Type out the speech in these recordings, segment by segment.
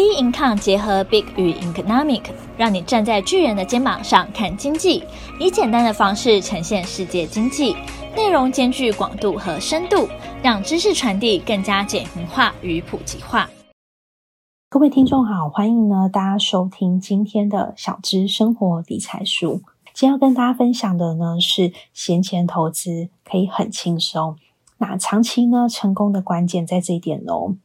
B Income 结合 Big 与 Economic，让你站在巨人的肩膀上看经济，以简单的方式呈现世界经济，内容兼具广度和深度，让知识传递更加简明化与普及化。各位听众好，欢迎呢大家收听今天的小资生活理财书。今天要跟大家分享的呢是闲钱投资可以很轻松，那长期呢成功的关键在这一点哦。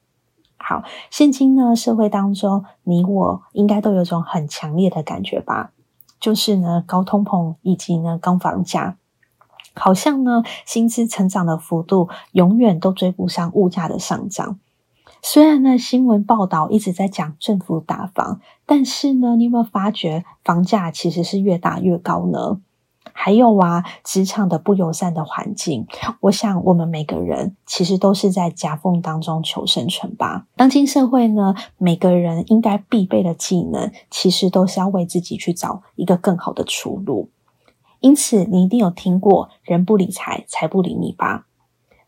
好，现今呢，社会当中，你我应该都有种很强烈的感觉吧，就是呢，高通膨以及呢，高房价，好像呢，薪资成长的幅度永远都追不上物价的上涨。虽然呢，新闻报道一直在讲政府打房，但是呢，你有没有发觉房价其实是越打越高呢？还有啊，职场的不友善的环境，我想我们每个人其实都是在夹缝当中求生存吧。当今社会呢，每个人应该必备的技能，其实都是要为自己去找一个更好的出路。因此，你一定有听过“人不理财，财不理你”吧？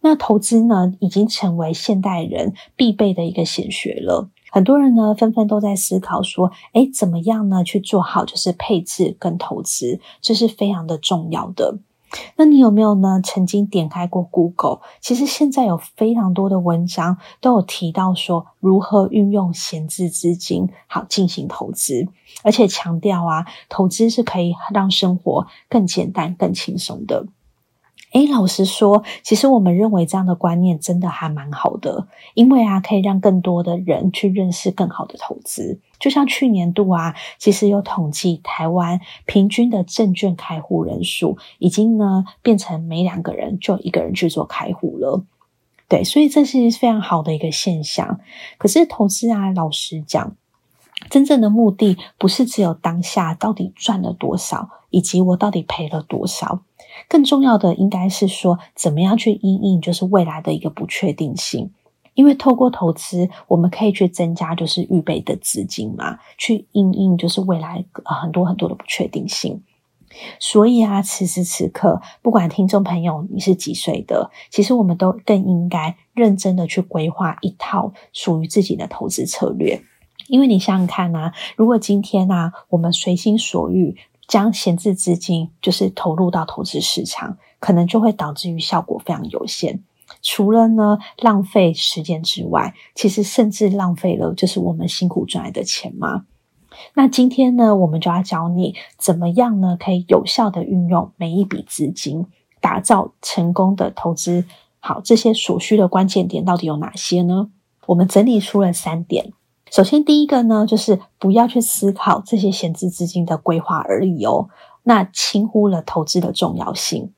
那投资呢，已经成为现代人必备的一个显学了。很多人呢，纷纷都在思考说，诶，怎么样呢，去做好就是配置跟投资，这是非常的重要的。那你有没有呢，曾经点开过 Google？其实现在有非常多的文章都有提到说，如何运用闲置资金好进行投资，而且强调啊，投资是可以让生活更简单、更轻松的。诶，老实说，其实我们认为这样的观念真的还蛮好的，因为啊，可以让更多的人去认识更好的投资。就像去年度啊，其实有统计，台湾平均的证券开户人数已经呢变成每两个人就一个人去做开户了。对，所以这是非常好的一个现象。可是投资啊，老实讲，真正的目的不是只有当下到底赚了多少，以及我到底赔了多少。更重要的应该是说，怎么样去应应就是未来的一个不确定性，因为透过投资，我们可以去增加就是预备的资金嘛，去应应就是未来很多很多的不确定性。所以啊，此时此刻，不管听众朋友你是几岁的，其实我们都更应该认真的去规划一套属于自己的投资策略，因为你想想看啊，如果今天啊，我们随心所欲。将闲置资金就是投入到投资市场，可能就会导致于效果非常有限。除了呢浪费时间之外，其实甚至浪费了就是我们辛苦赚来的钱嘛。那今天呢，我们就要教你怎么样呢，可以有效的运用每一笔资金，打造成功的投资。好，这些所需的关键点到底有哪些呢？我们整理出了三点。首先，第一个呢，就是不要去思考这些闲置资金的规划而已哦，那轻忽了投资的重要性。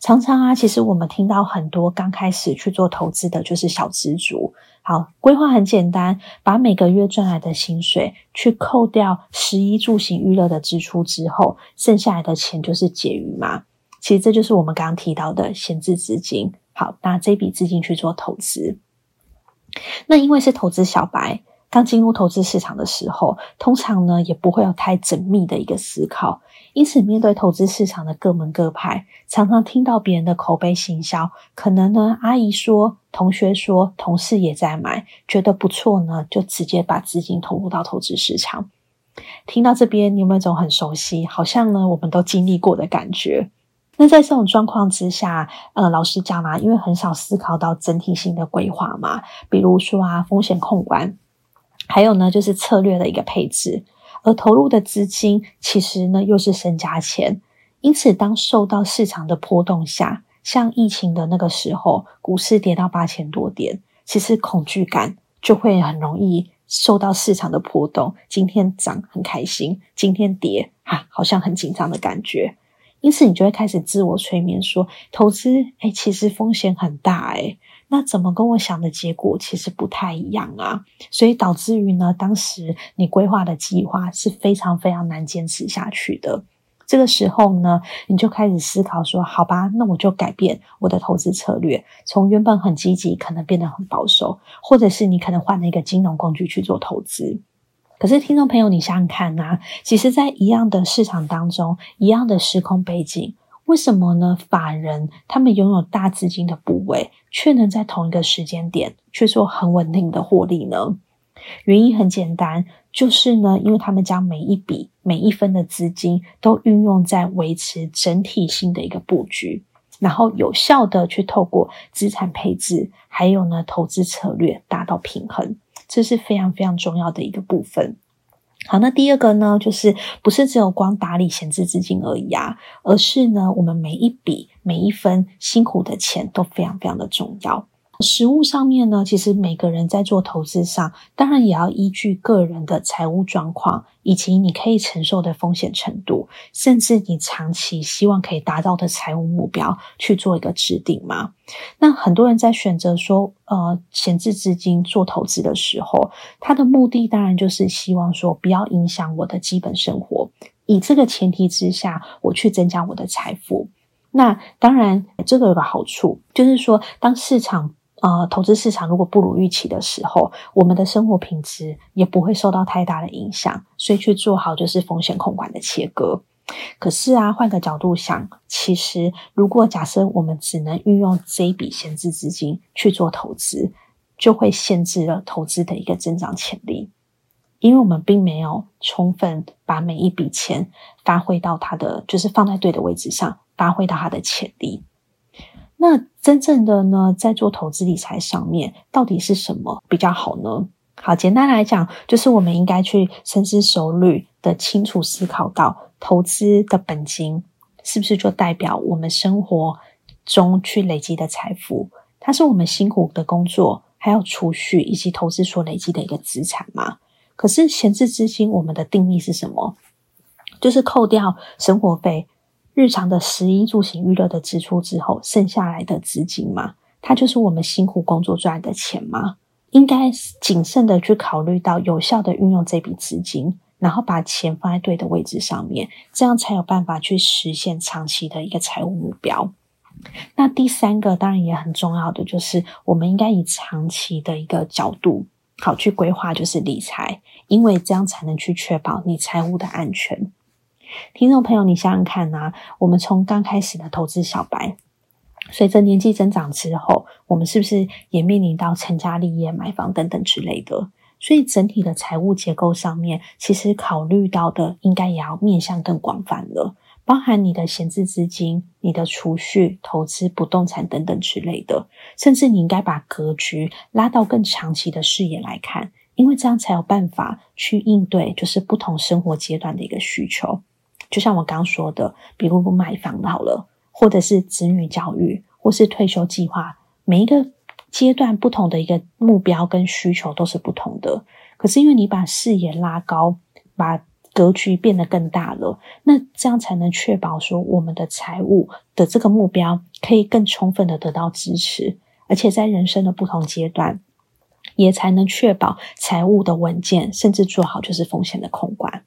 常常啊，其实我们听到很多刚开始去做投资的，就是小资族。好，规划很简单，把每个月赚来的薪水去扣掉食衣住行娱乐的支出之后，剩下来的钱就是结余嘛。其实这就是我们刚刚提到的闲置资金。好，拿这笔资金去做投资。那因为是投资小白。刚进入投资市场的时候，通常呢也不会有太缜密的一个思考，因此面对投资市场的各门各派，常常听到别人的口碑行销，可能呢阿姨说、同学说、同事也在买，觉得不错呢，就直接把资金投入到投资市场。听到这边，你有没有一种很熟悉，好像呢我们都经历过的感觉？那在这种状况之下，呃，老实讲啊，因为很少思考到整体性的规划嘛，比如说啊风险控管。还有呢，就是策略的一个配置，而投入的资金其实呢又是身家钱，因此当受到市场的波动下，像疫情的那个时候，股市跌到八千多点，其实恐惧感就会很容易受到市场的波动。今天涨很开心，今天跌啊，好像很紧张的感觉，因此你就会开始自我催眠说，投资诶，其实风险很大诶。那怎么跟我想的结果其实不太一样啊？所以导致于呢，当时你规划的计划是非常非常难坚持下去的。这个时候呢，你就开始思考说：好吧，那我就改变我的投资策略，从原本很积极，可能变得很保守，或者是你可能换了一个金融工具去做投资。可是，听众朋友，你想想看呐，其实，在一样的市场当中，一样的时空背景。为什么呢？法人他们拥有大资金的部位，却能在同一个时间点去做很稳定的获利呢？原因很简单，就是呢，因为他们将每一笔每一分的资金都运用在维持整体性的一个布局，然后有效的去透过资产配置，还有呢投资策略达到平衡，这是非常非常重要的一个部分。好，那第二个呢，就是不是只有光打理闲置资金而已啊，而是呢，我们每一笔每一分辛苦的钱都非常非常的重要。实物上面呢，其实每个人在做投资上，当然也要依据个人的财务状况，以及你可以承受的风险程度，甚至你长期希望可以达到的财务目标去做一个制定嘛。那很多人在选择说，呃，闲置资金做投资的时候，他的目的当然就是希望说，不要影响我的基本生活，以这个前提之下，我去增加我的财富。那当然，这个有个好处，就是说，当市场呃，投资市场如果不如预期的时候，我们的生活品质也不会受到太大的影响，所以去做好就是风险控管的切割。可是啊，换个角度想，其实如果假设我们只能运用这一笔闲置资金去做投资，就会限制了投资的一个增长潜力，因为我们并没有充分把每一笔钱发挥到它的，就是放在对的位置上，发挥到它的潜力。那真正的呢，在做投资理财上面，到底是什么比较好呢？好，简单来讲，就是我们应该去深思熟虑的清楚思考到，投资的本金是不是就代表我们生活中去累积的财富？它是我们辛苦的工作，还有储蓄以及投资所累积的一个资产吗？可是闲置资金，我们的定义是什么？就是扣掉生活费。日常的食衣住行娱乐的支出之后，剩下来的资金嘛，它就是我们辛苦工作赚的钱嘛。应该谨慎的去考虑到有效的运用这笔资金，然后把钱放在对的位置上面，这样才有办法去实现长期的一个财务目标。那第三个当然也很重要的，就是我们应该以长期的一个角度好去规划，就是理财，因为这样才能去确保你财务的安全。听众朋友，你想想看啊，我们从刚开始的投资小白，随着年纪增长之后，我们是不是也面临到成家立业、买房等等之类的？所以整体的财务结构上面，其实考虑到的应该也要面向更广泛了，包含你的闲置资金、你的储蓄、投资不动产等等之类的，甚至你应该把格局拉到更长期的视野来看，因为这样才有办法去应对就是不同生活阶段的一个需求。就像我刚说的，比如不买房好了，或者是子女教育，或是退休计划，每一个阶段不同的一个目标跟需求都是不同的。可是因为你把视野拉高，把格局变得更大了，那这样才能确保说我们的财务的这个目标可以更充分的得到支持，而且在人生的不同阶段，也才能确保财务的稳健，甚至做好就是风险的控管。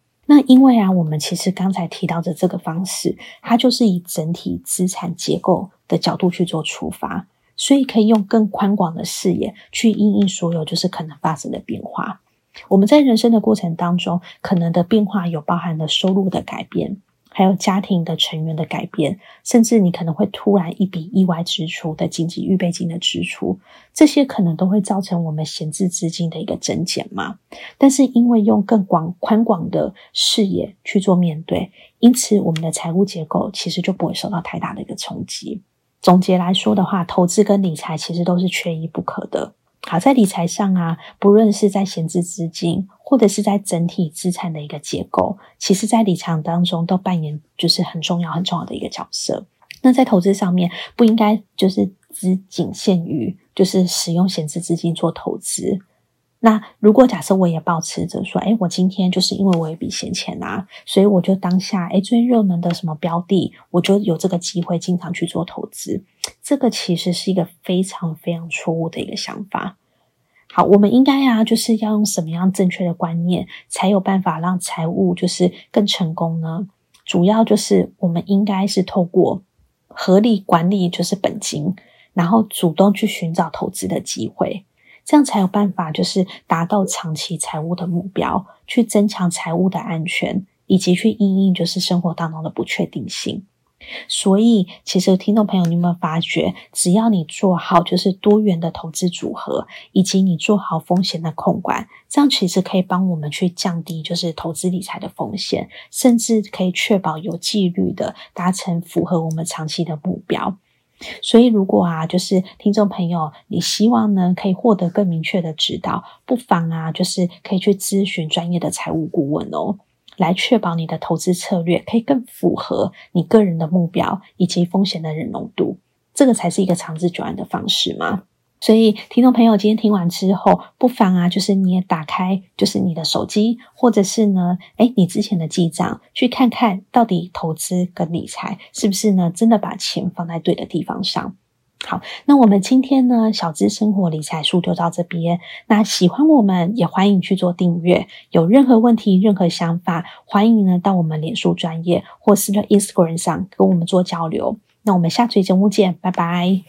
因为啊，我们其实刚才提到的这个方式，它就是以整体资产结构的角度去做出发，所以可以用更宽广的视野去应应所有就是可能发生的变化。我们在人生的过程当中，可能的变化有包含了收入的改变。还有家庭的成员的改变，甚至你可能会突然一笔意外支出的紧急预备金的支出，这些可能都会造成我们闲置资金的一个增减嘛。但是因为用更广宽广的视野去做面对，因此我们的财务结构其实就不会受到太大的一个冲击。总结来说的话，投资跟理财其实都是缺一不可的。好，在理财上啊，不论是在闲置资金，或者是在整体资产的一个结构，其实在理财当中都扮演就是很重要、很重要的一个角色。那在投资上面，不应该就是只仅限于就是使用闲置资金做投资。那如果假设我也抱持着说，诶，我今天就是因为我有一笔闲钱啊，所以我就当下诶最热门的什么标的，我就有这个机会经常去做投资。这个其实是一个非常非常错误的一个想法。好，我们应该啊，就是要用什么样正确的观念，才有办法让财务就是更成功呢？主要就是我们应该是透过合理管理就是本金，然后主动去寻找投资的机会。这样才有办法，就是达到长期财务的目标，去增强财务的安全，以及去应应就是生活当中的不确定性。所以，其实听众朋友，你有没有发觉，只要你做好就是多元的投资组合，以及你做好风险的控管，这样其实可以帮我们去降低就是投资理财的风险，甚至可以确保有纪律的达成符合我们长期的目标。所以，如果啊，就是听众朋友，你希望呢可以获得更明确的指导，不妨啊，就是可以去咨询专业的财务顾问哦。来确保你的投资策略可以更符合你个人的目标以及风险的忍容度，这个才是一个长治久安的方式嘛。所以，听众朋友今天听完之后，不妨啊，就是你也打开，就是你的手机，或者是呢，诶，你之前的记账，去看看到底投资跟理财是不是呢，真的把钱放在对的地方上。好，那我们今天呢，小资生活理财术就到这边。那喜欢我们，也欢迎去做订阅。有任何问题、任何想法，欢迎呢到我们脸书专业或是在 Instagram 上跟我们做交流。那我们下期节目见，拜拜。